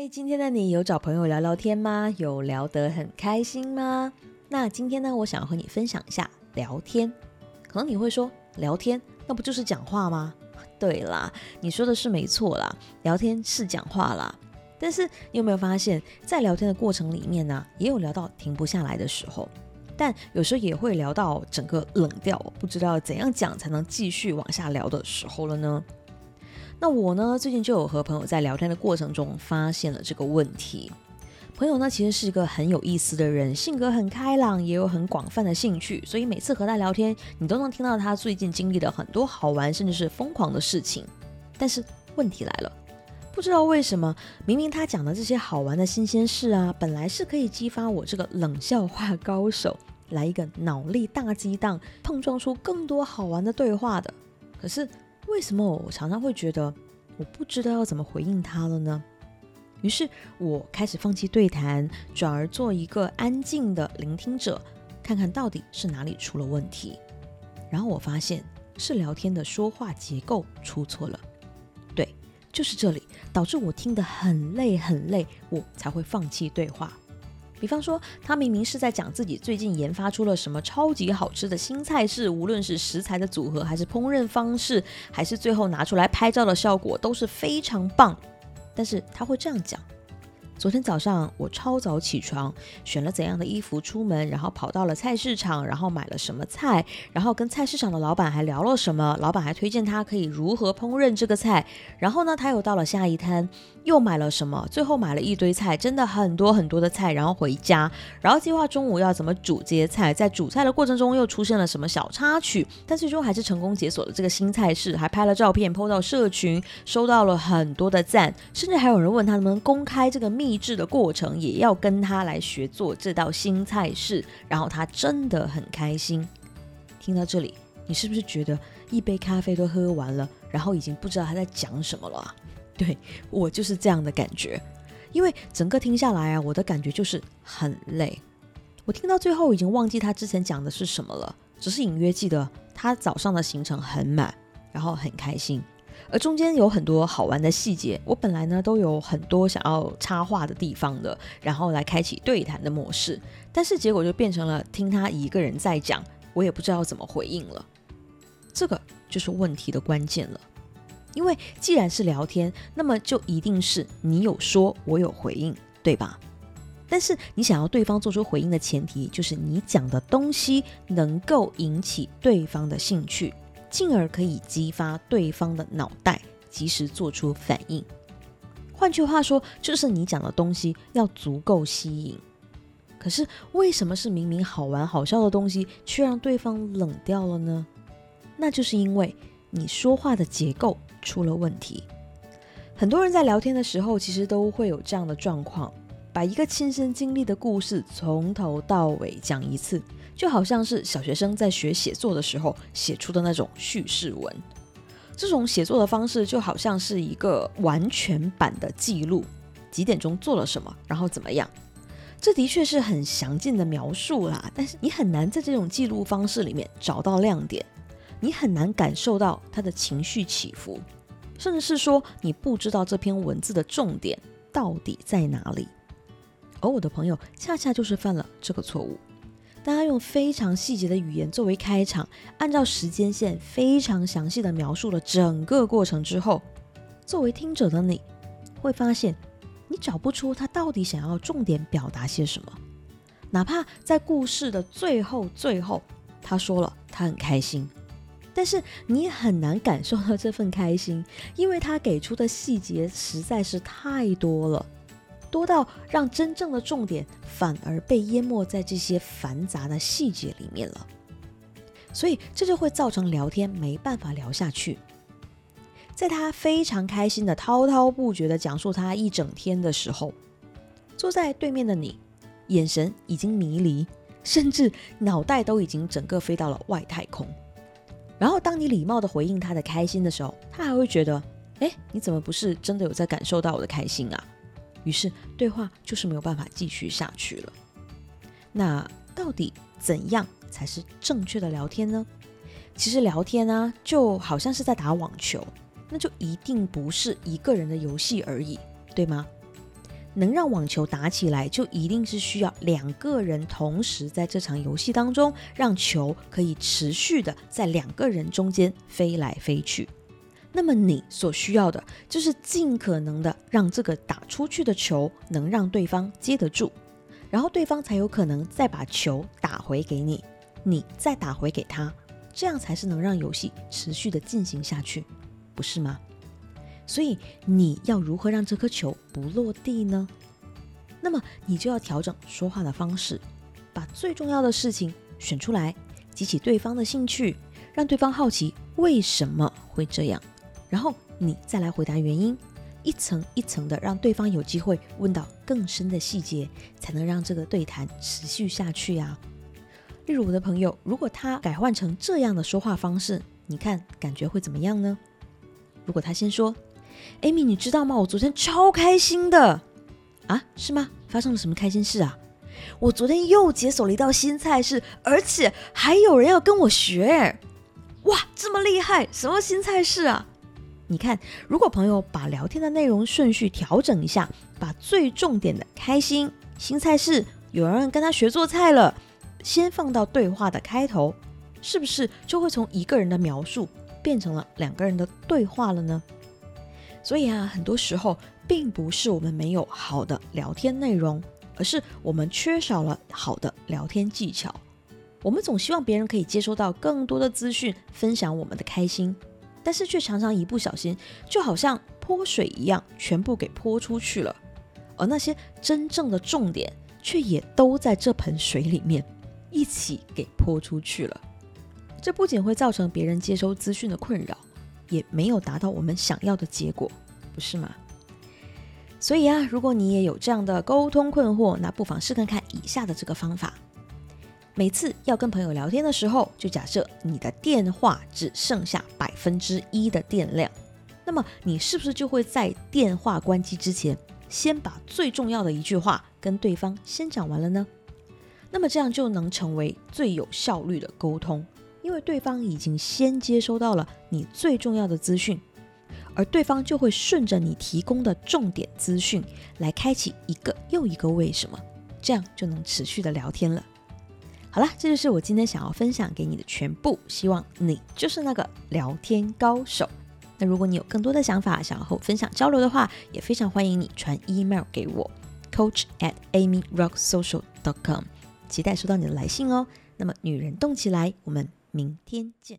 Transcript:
嗨，今天的你有找朋友聊聊天吗？有聊得很开心吗？那今天呢，我想要和你分享一下聊天。可能你会说，聊天那不就是讲话吗？对啦，你说的是没错啦，聊天是讲话啦。但是你有没有发现，在聊天的过程里面呢，也有聊到停不下来的时候，但有时候也会聊到整个冷掉，不知道怎样讲才能继续往下聊的时候了呢？那我呢，最近就有和朋友在聊天的过程中发现了这个问题。朋友呢，其实是一个很有意思的人，性格很开朗，也有很广泛的兴趣，所以每次和他聊天，你都能听到他最近经历了很多好玩甚至是疯狂的事情。但是问题来了，不知道为什么，明明他讲的这些好玩的新鲜事啊，本来是可以激发我这个冷笑话高手来一个脑力大激荡，碰撞出更多好玩的对话的，可是。为什么我常常会觉得我不知道要怎么回应他了呢？于是我开始放弃对谈，转而做一个安静的聆听者，看看到底是哪里出了问题。然后我发现是聊天的说话结构出错了，对，就是这里导致我听得很累很累，我才会放弃对话。比方说，他明明是在讲自己最近研发出了什么超级好吃的新菜式，无论是食材的组合，还是烹饪方式，还是最后拿出来拍照的效果，都是非常棒。但是他会这样讲。昨天早上我超早起床，选了怎样的衣服出门，然后跑到了菜市场，然后买了什么菜，然后跟菜市场的老板还聊了什么，老板还推荐他可以如何烹饪这个菜。然后呢，他又到了下一摊，又买了什么，最后买了一堆菜，真的很多很多的菜，然后回家，然后计划中午要怎么煮这些菜，在煮菜的过程中又出现了什么小插曲，但最终还是成功解锁了这个新菜式，还拍了照片 PO 到社群，收到了很多的赞，甚至还有人问他能不能公开这个秘。励志的过程也要跟他来学做这道新菜式，然后他真的很开心。听到这里，你是不是觉得一杯咖啡都喝完了，然后已经不知道他在讲什么了？对我就是这样的感觉，因为整个听下来啊，我的感觉就是很累。我听到最后已经忘记他之前讲的是什么了，只是隐约记得他早上的行程很满，然后很开心。而中间有很多好玩的细节，我本来呢都有很多想要插话的地方的，然后来开启对谈的模式，但是结果就变成了听他一个人在讲，我也不知道怎么回应了。这个就是问题的关键了，因为既然是聊天，那么就一定是你有说，我有回应，对吧？但是你想要对方做出回应的前提，就是你讲的东西能够引起对方的兴趣。进而可以激发对方的脑袋，及时做出反应。换句话说，就是你讲的东西要足够吸引。可是为什么是明明好玩好笑的东西，却让对方冷掉了呢？那就是因为你说话的结构出了问题。很多人在聊天的时候，其实都会有这样的状况。把一个亲身经历的故事从头到尾讲一次，就好像是小学生在学写作的时候写出的那种叙事文。这种写作的方式就好像是一个完全版的记录，几点钟做了什么，然后怎么样。这的确是很详尽的描述啦，但是你很难在这种记录方式里面找到亮点，你很难感受到他的情绪起伏，甚至是说你不知道这篇文字的重点到底在哪里。而我的朋友恰恰就是犯了这个错误。当他用非常细节的语言作为开场，按照时间线非常详细的描述了整个过程之后，作为听者的你会发现，你找不出他到底想要重点表达些什么。哪怕在故事的最后最后，他说了他很开心，但是你也很难感受到这份开心，因为他给出的细节实在是太多了。多到让真正的重点反而被淹没在这些繁杂的细节里面了，所以这就会造成聊天没办法聊下去。在他非常开心的滔滔不绝的讲述他一整天的时候，坐在对面的你，眼神已经迷离，甚至脑袋都已经整个飞到了外太空。然后当你礼貌的回应他的开心的时候，他还会觉得，哎，你怎么不是真的有在感受到我的开心啊？于是对话就是没有办法继续下去了。那到底怎样才是正确的聊天呢？其实聊天呢，就好像是在打网球，那就一定不是一个人的游戏而已，对吗？能让网球打起来，就一定是需要两个人同时在这场游戏当中，让球可以持续的在两个人中间飞来飞去。那么你所需要的就是尽可能的让这个打出去的球能让对方接得住，然后对方才有可能再把球打回给你，你再打回给他，这样才是能让游戏持续的进行下去，不是吗？所以你要如何让这颗球不落地呢？那么你就要调整说话的方式，把最重要的事情选出来，激起对方的兴趣，让对方好奇为什么会这样。然后你再来回答原因，一层一层的让对方有机会问到更深的细节，才能让这个对谈持续下去呀。例如我的朋友，如果他改换成这样的说话方式，你看感觉会怎么样呢？如果他先说：“Amy，你知道吗？我昨天超开心的啊，是吗？发生了什么开心事啊？我昨天又解锁了一道新菜式，而且还有人要跟我学，哇，这么厉害！什么新菜式啊？”你看，如果朋友把聊天的内容顺序调整一下，把最重点的开心、新菜式、有人跟他学做菜了，先放到对话的开头，是不是就会从一个人的描述变成了两个人的对话了呢？所以啊，很多时候并不是我们没有好的聊天内容，而是我们缺少了好的聊天技巧。我们总希望别人可以接收到更多的资讯，分享我们的开心。但是却常常一不小心，就好像泼水一样，全部给泼出去了。而那些真正的重点，却也都在这盆水里面一起给泼出去了。这不仅会造成别人接收资讯的困扰，也没有达到我们想要的结果，不是吗？所以啊，如果你也有这样的沟通困惑，那不妨试看看以下的这个方法。每次要跟朋友聊天的时候，就假设你的电话只剩下百分之一的电量，那么你是不是就会在电话关机之前，先把最重要的一句话跟对方先讲完了呢？那么这样就能成为最有效率的沟通，因为对方已经先接收到了你最重要的资讯，而对方就会顺着你提供的重点资讯来开启一个又一个为什么，这样就能持续的聊天了。好啦，这就是我今天想要分享给你的全部。希望你就是那个聊天高手。那如果你有更多的想法想要和我分享交流的话，也非常欢迎你传 email 给我，coach at amyrocksocial.com，期待收到你的来信哦。那么，女人动起来，我们明天见。